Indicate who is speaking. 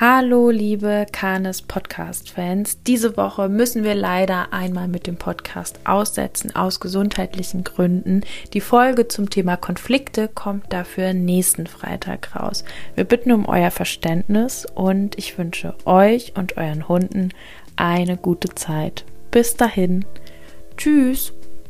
Speaker 1: Hallo, liebe Kanes Podcast-Fans. Diese Woche müssen wir leider einmal mit dem Podcast aussetzen, aus gesundheitlichen Gründen. Die Folge zum Thema Konflikte kommt dafür nächsten Freitag raus. Wir bitten um euer Verständnis und ich wünsche euch und euren Hunden eine gute Zeit. Bis dahin. Tschüss.